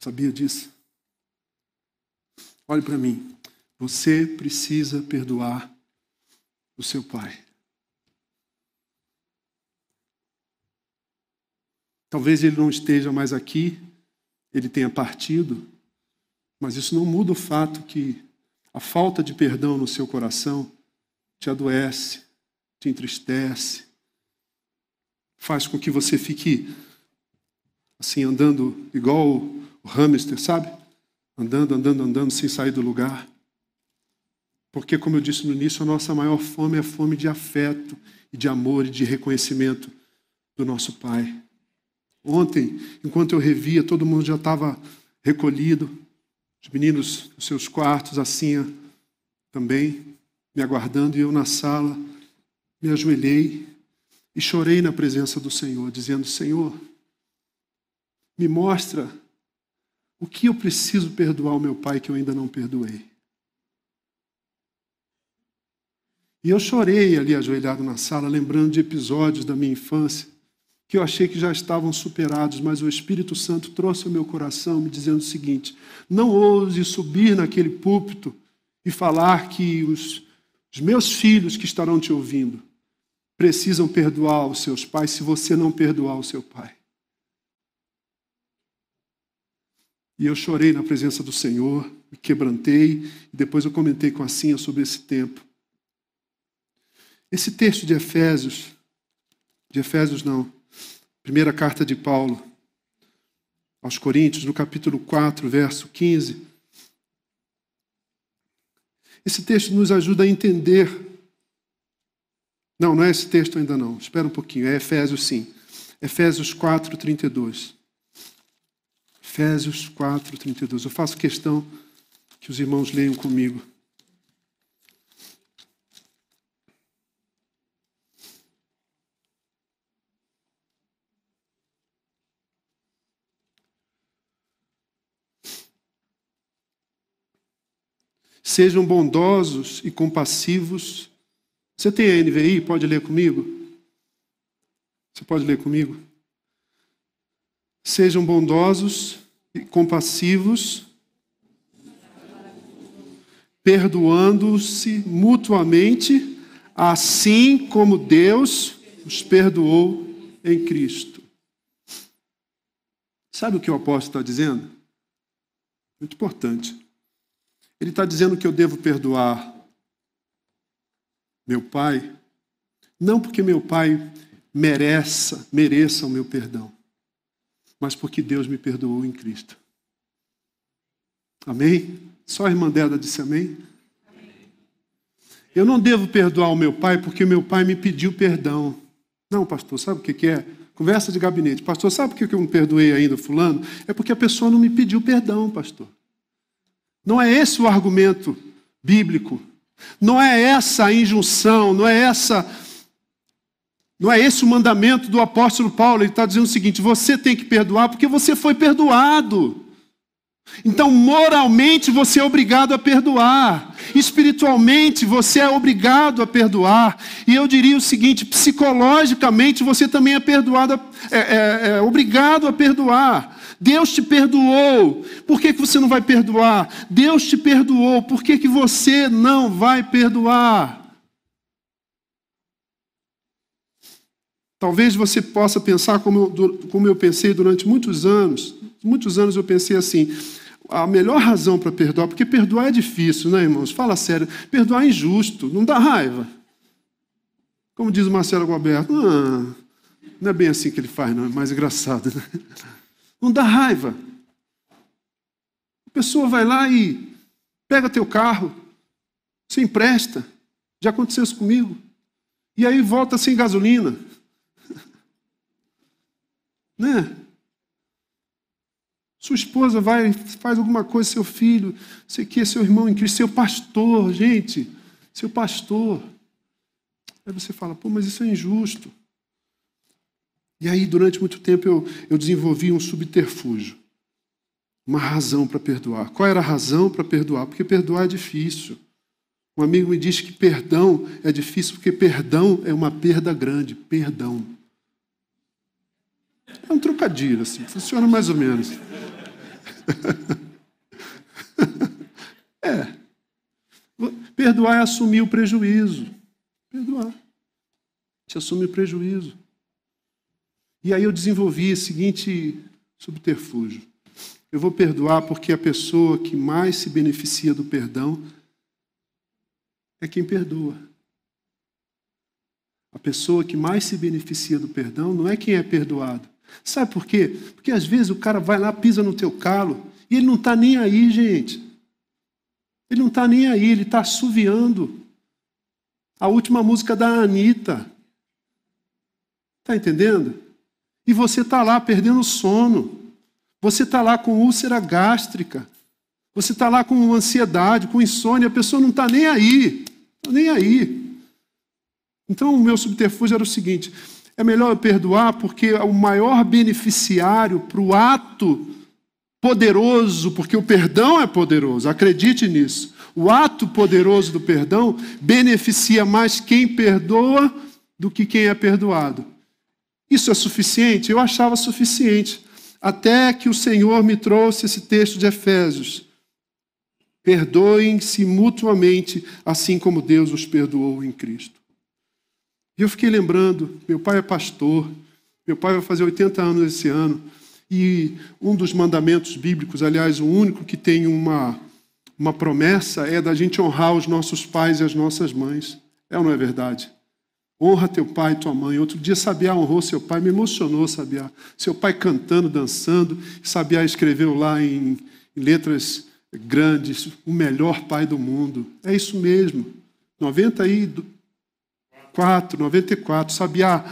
Sabia disso? Olhe para mim. Você precisa perdoar o seu pai. Talvez ele não esteja mais aqui, ele tenha partido, mas isso não muda o fato que a falta de perdão no seu coração te adoece, te entristece, faz com que você fique assim andando igual o hamster, sabe? Andando, andando, andando sem sair do lugar. Porque, como eu disse no início, a nossa maior fome é a fome de afeto e de amor e de reconhecimento do nosso Pai. Ontem, enquanto eu revia, todo mundo já estava recolhido, os meninos nos seus quartos, assim também, me aguardando, e eu na sala, me ajoelhei e chorei na presença do Senhor, dizendo: Senhor, me mostra o que eu preciso perdoar ao meu pai que eu ainda não perdoei. E eu chorei ali ajoelhado na sala, lembrando de episódios da minha infância que eu achei que já estavam superados, mas o Espírito Santo trouxe ao meu coração me dizendo o seguinte: não ouse subir naquele púlpito e falar que os, os meus filhos que estarão te ouvindo precisam perdoar os seus pais se você não perdoar o seu pai. E eu chorei na presença do Senhor, me quebrantei, e depois eu comentei com a Cinha sobre esse tempo. Esse texto de Efésios, de Efésios não, Primeira carta de Paulo aos Coríntios, no capítulo 4, verso 15. Esse texto nos ajuda a entender. Não, não é esse texto ainda não. Espera um pouquinho. É Efésios sim. Efésios 4, 32. Efésios 4, 32. Eu faço questão que os irmãos leiam comigo. Sejam bondosos e compassivos. Você tem a NVI? Pode ler comigo? Você pode ler comigo? Sejam bondosos e compassivos, perdoando-se mutuamente, assim como Deus os perdoou em Cristo. Sabe o que o apóstolo está dizendo? Muito importante. Ele está dizendo que eu devo perdoar meu pai, não porque meu pai mereça, mereça o meu perdão, mas porque Deus me perdoou em Cristo. Amém? Só a irmã dela disse amém? Eu não devo perdoar o meu pai porque meu pai me pediu perdão. Não, pastor, sabe o que é? Conversa de gabinete. Pastor, sabe por que eu não perdoei ainda fulano? É porque a pessoa não me pediu perdão, pastor. Não é esse o argumento bíblico. Não é essa a injunção, não é essa não é esse o mandamento do apóstolo Paulo. Ele está dizendo o seguinte: você tem que perdoar porque você foi perdoado. Então, moralmente, você é obrigado a perdoar. Espiritualmente, você é obrigado a perdoar. E eu diria o seguinte: psicologicamente, você também é, perdoado, é, é, é obrigado a perdoar. Deus te perdoou, por que, que você não vai perdoar? Deus te perdoou, por que, que você não vai perdoar? Talvez você possa pensar como eu, como eu pensei durante muitos anos. Muitos anos eu pensei assim: a melhor razão para perdoar, porque perdoar é difícil, né, irmãos? Fala sério, perdoar é injusto, não dá raiva. Como diz o Marcelo Gualberto, ah, não é bem assim que ele faz, não, é mais engraçado. Né? Não dá raiva. A pessoa vai lá e pega teu carro, você empresta. Já aconteceu isso comigo. E aí volta sem gasolina. né? Sua esposa vai, faz alguma coisa, seu filho, sei que, seu irmão em Cristo, seu pastor, gente, seu pastor. Aí você fala, pô, mas isso é injusto. E aí, durante muito tempo, eu, eu desenvolvi um subterfúgio, uma razão para perdoar. Qual era a razão para perdoar? Porque perdoar é difícil. Um amigo me disse que perdão é difícil porque perdão é uma perda grande. Perdão. É um trocadilho, assim, funciona mais ou menos. é. Perdoar é assumir o prejuízo. Perdoar. Te assume o prejuízo. E aí eu desenvolvi esse seguinte subterfúgio. Eu vou perdoar porque a pessoa que mais se beneficia do perdão é quem perdoa. A pessoa que mais se beneficia do perdão não é quem é perdoado. Sabe por quê? Porque às vezes o cara vai lá, pisa no teu calo e ele não está nem aí, gente. Ele não está nem aí, ele está assoviando. A última música da Anitta. Está entendendo? E você está lá perdendo sono. Você está lá com úlcera gástrica. Você está lá com ansiedade, com insônia. A pessoa não está nem aí. Está nem aí. Então, o meu subterfúgio era o seguinte: é melhor eu perdoar, porque o maior beneficiário para o ato poderoso, porque o perdão é poderoso, acredite nisso. O ato poderoso do perdão beneficia mais quem perdoa do que quem é perdoado. Isso é suficiente? Eu achava suficiente. Até que o Senhor me trouxe esse texto de Efésios. Perdoem-se mutuamente, assim como Deus os perdoou em Cristo. E eu fiquei lembrando: meu pai é pastor, meu pai vai fazer 80 anos esse ano, e um dos mandamentos bíblicos, aliás, o único que tem uma, uma promessa, é da gente honrar os nossos pais e as nossas mães. É ou não é verdade? Honra teu pai e tua mãe. Outro dia Sabiá honrou seu pai, me emocionou Sabiá. Seu pai cantando, dançando. Sabiá escreveu lá em, letras grandes, o melhor pai do mundo. É isso mesmo. 94, 94. Sabiá,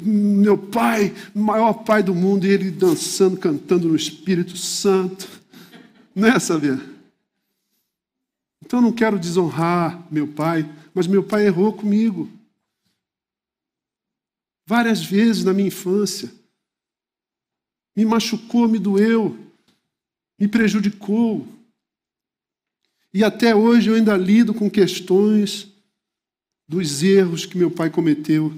meu pai, maior pai do mundo, e ele dançando, cantando no Espírito Santo. Não é, Sabiá? Então não quero desonrar meu pai, mas meu pai errou comigo várias vezes na minha infância. Me machucou, me doeu, me prejudicou. E até hoje eu ainda lido com questões dos erros que meu pai cometeu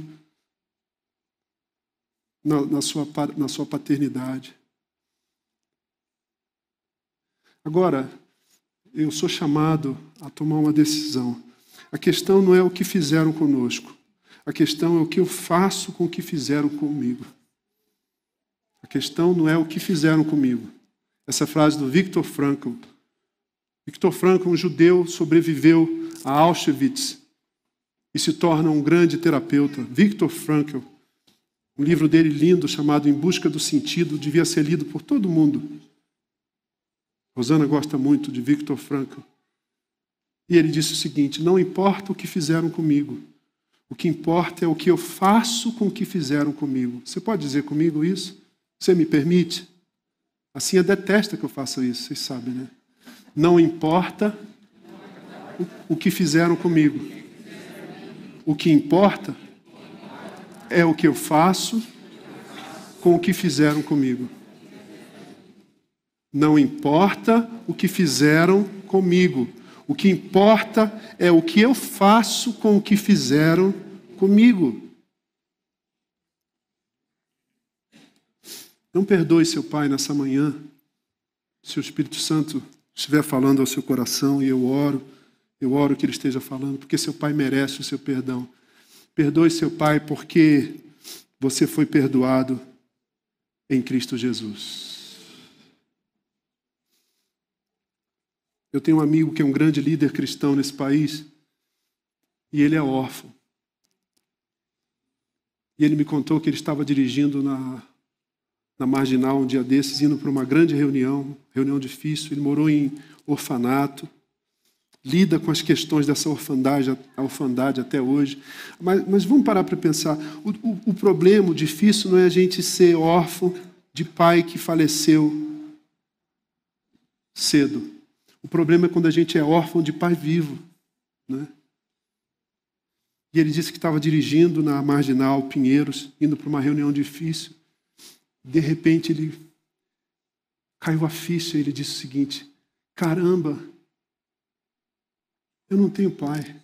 na, na, sua, na sua paternidade. Agora, eu sou chamado a tomar uma decisão. A questão não é o que fizeram conosco. A questão é o que eu faço com o que fizeram comigo. A questão não é o que fizeram comigo. Essa frase do Viktor Frankl. Viktor Frankl, um judeu, sobreviveu a Auschwitz e se torna um grande terapeuta. Viktor Frankl, um livro dele lindo chamado Em Busca do Sentido, devia ser lido por todo mundo. Rosana gosta muito de Viktor Frankl. E ele disse o seguinte: Não importa o que fizeram comigo, o que importa é o que eu faço com o que fizeram comigo. Você pode dizer comigo isso? Você me permite? Assim eu detesta que eu faça isso, vocês sabem, né? Não importa o que fizeram comigo. O que importa é o que eu faço com o que fizeram comigo. Não importa o que fizeram comigo. O que importa é o que eu faço com o que fizeram comigo. Não perdoe seu pai nessa manhã, se o Espírito Santo estiver falando ao seu coração e eu oro, eu oro que ele esteja falando, porque seu pai merece o seu perdão. Perdoe seu pai porque você foi perdoado em Cristo Jesus. Eu tenho um amigo que é um grande líder cristão nesse país e ele é órfão. E ele me contou que ele estava dirigindo na, na marginal um dia desses, indo para uma grande reunião, reunião difícil. Ele morou em orfanato, lida com as questões dessa orfandade, a orfandade até hoje. Mas, mas vamos parar para pensar: o, o, o problema, o difícil, não é a gente ser órfão de pai que faleceu cedo. O problema é quando a gente é órfão de pai vivo. Né? E ele disse que estava dirigindo na marginal Pinheiros, indo para uma reunião difícil. De repente ele caiu a ficha e ele disse o seguinte: Caramba, eu não tenho pai.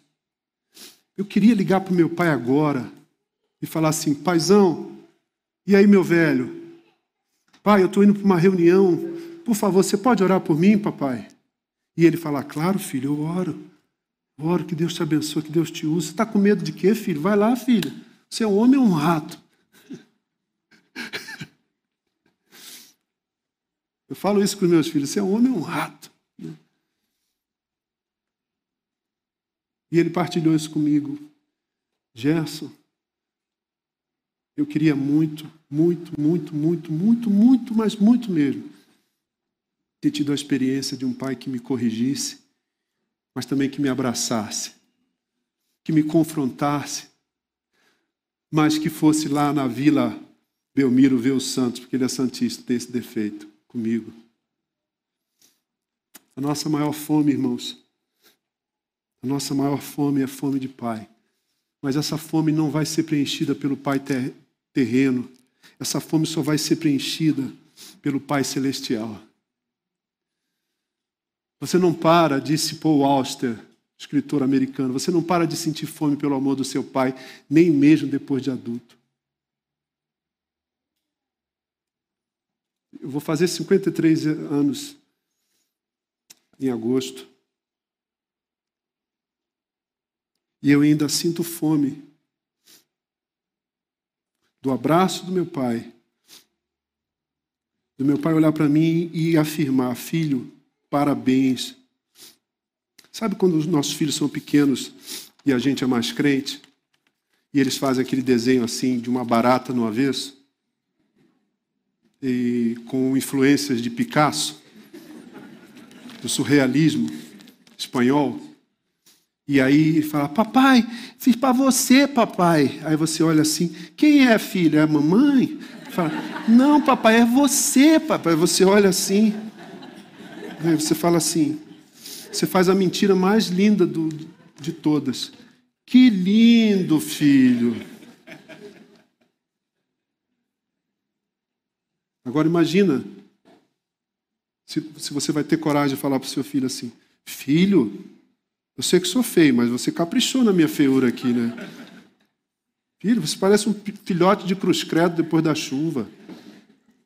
Eu queria ligar para o meu pai agora e falar assim: Paizão, e aí, meu velho? Pai, eu estou indo para uma reunião. Por favor, você pode orar por mim, papai? E ele fala: Claro, filho, eu oro. Oro que Deus te abençoe, que Deus te use. Você está com medo de quê, filho? Vai lá, filho. Você é um homem ou um rato? Eu falo isso com os meus filhos: você é um homem ou um rato? E ele partilhou isso comigo. Gerson, eu queria muito, muito, muito, muito, muito, muito, mas muito mesmo, ter tido a experiência de um pai que me corrigisse, mas também que me abraçasse, que me confrontasse, mas que fosse lá na vila Belmiro ver os santos, porque ele é santista, tem esse defeito comigo. A nossa maior fome, irmãos, a nossa maior fome é a fome de pai. Mas essa fome não vai ser preenchida pelo pai terreno. Essa fome só vai ser preenchida pelo Pai celestial. Você não para, disse Paul Auster, escritor americano, você não para de sentir fome pelo amor do seu pai, nem mesmo depois de adulto. Eu vou fazer 53 anos em agosto. E eu ainda sinto fome do abraço do meu pai, do meu pai olhar para mim e afirmar: Filho, parabéns. Sabe quando os nossos filhos são pequenos e a gente é mais crente? E eles fazem aquele desenho assim de uma barata no avesso? E com influências de Picasso, do surrealismo espanhol. E aí fala, papai, fiz para você, papai. Aí você olha assim, quem é filho? É a mamãe? Fala, não, papai, é você, papai. Você olha assim. Aí você fala assim, você faz a mentira mais linda do, de todas. Que lindo, filho. Agora imagina se, se você vai ter coragem de falar para o seu filho assim: Filho, eu sei que sou feio, mas você caprichou na minha feiura aqui, né? Filho, você parece um filhote de cruz credo depois da chuva.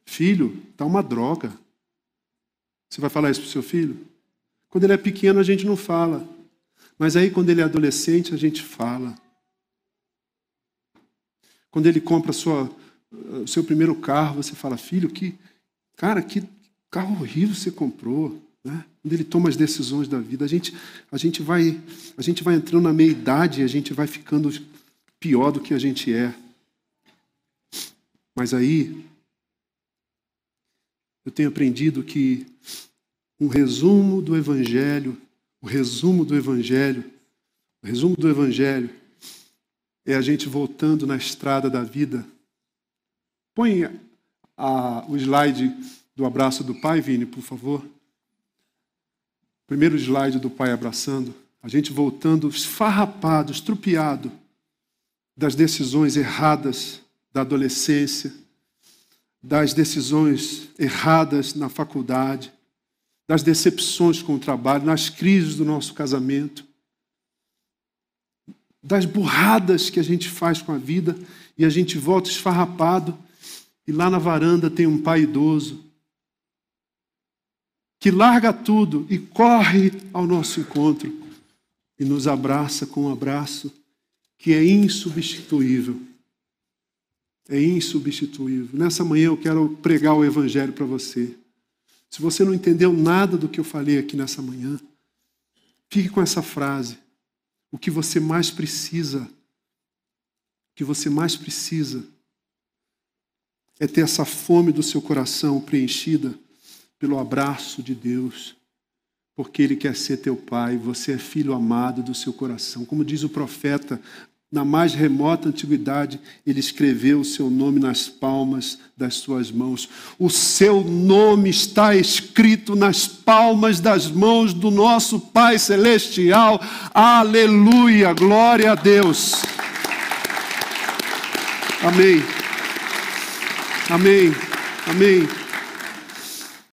Filho, tá uma droga. Você vai falar isso para o seu filho? Quando ele é pequeno, a gente não fala. Mas aí, quando ele é adolescente, a gente fala. Quando ele compra sua, o seu primeiro carro, você fala, filho, que cara, que carro horrível você comprou. Né? Quando ele toma as decisões da vida, a gente, a gente vai, a gente vai entrando na meia idade e a gente vai ficando pior do que a gente é. Mas aí eu tenho aprendido que um resumo do Evangelho, o resumo do Evangelho, o resumo do Evangelho é a gente voltando na estrada da vida. Põe a, o slide do abraço do pai, Vini, por favor. Primeiro slide do pai abraçando. A gente voltando esfarrapado, estrupiado das decisões erradas da adolescência, das decisões erradas na faculdade, das decepções com o trabalho, nas crises do nosso casamento, das burradas que a gente faz com a vida e a gente volta esfarrapado e lá na varanda tem um pai idoso que larga tudo e corre ao nosso encontro e nos abraça com um abraço que é insubstituível. É insubstituível. Nessa manhã eu quero pregar o Evangelho para você. Se você não entendeu nada do que eu falei aqui nessa manhã, fique com essa frase. O que você mais precisa, o que você mais precisa é ter essa fome do seu coração preenchida pelo abraço de Deus, porque Ele quer ser teu Pai, você é filho amado do seu coração. Como diz o profeta, na mais remota antiguidade, ele escreveu o seu nome nas palmas das suas mãos. O seu nome está escrito nas palmas das mãos do nosso Pai Celestial. Aleluia, glória a Deus. Amém. Amém. Amém.